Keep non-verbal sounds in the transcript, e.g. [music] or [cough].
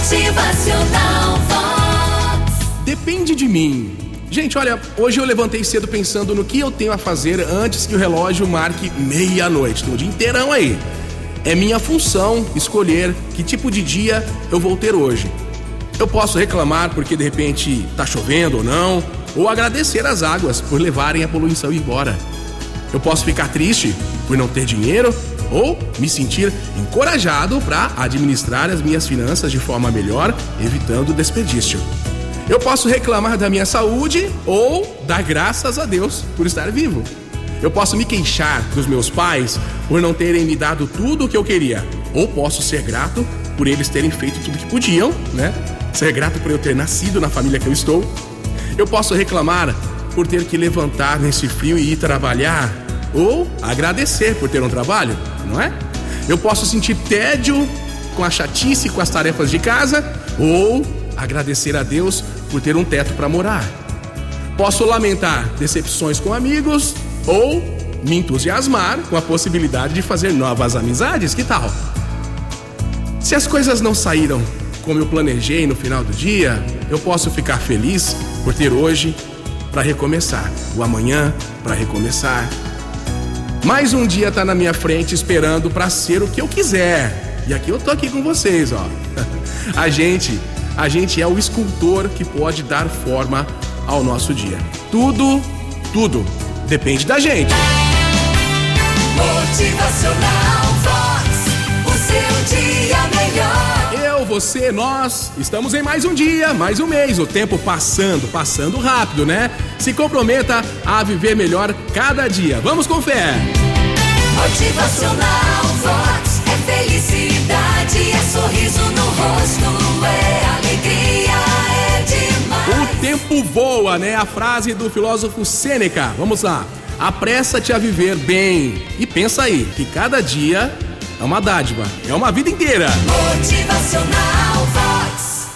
Motivacional Vox. Depende de mim. Gente, olha, hoje eu levantei cedo pensando no que eu tenho a fazer antes que o relógio marque meia-noite, no dia inteirão aí. É minha função escolher que tipo de dia eu vou ter hoje. Eu posso reclamar porque de repente tá chovendo ou não, ou agradecer as águas por levarem a poluição embora. Eu posso ficar triste por não ter dinheiro ou me sentir encorajado para administrar as minhas finanças de forma melhor, evitando desperdício. Eu posso reclamar da minha saúde ou dar graças a Deus por estar vivo. Eu posso me queixar dos meus pais por não terem me dado tudo o que eu queria, ou posso ser grato por eles terem feito tudo o que podiam, né? Ser grato por eu ter nascido na família que eu estou. Eu posso reclamar por ter que levantar nesse frio e ir trabalhar, ou agradecer por ter um trabalho, não é? Eu posso sentir tédio com a chatice com as tarefas de casa, ou agradecer a Deus por ter um teto para morar. Posso lamentar decepções com amigos ou me entusiasmar com a possibilidade de fazer novas amizades, que tal? Se as coisas não saíram como eu planejei no final do dia, eu posso ficar feliz por ter hoje para recomeçar, o amanhã para recomeçar. Mais um dia tá na minha frente esperando para ser o que eu quiser. E aqui eu tô aqui com vocês, ó. [laughs] A gente, a gente é o escultor que pode dar forma ao nosso dia. Tudo, tudo depende da gente. Motivacional você, nós, estamos em mais um dia, mais um mês. O tempo passando, passando rápido, né? Se comprometa a viver melhor cada dia. Vamos com fé. Motivacional Vox. É felicidade, é sorriso no rosto, é alegria, é demais. O tempo voa, né? A frase do filósofo Sêneca. Vamos lá. Apressa-te a viver bem. E pensa aí, que cada dia é uma dádiva, é uma vida inteira. Motivacional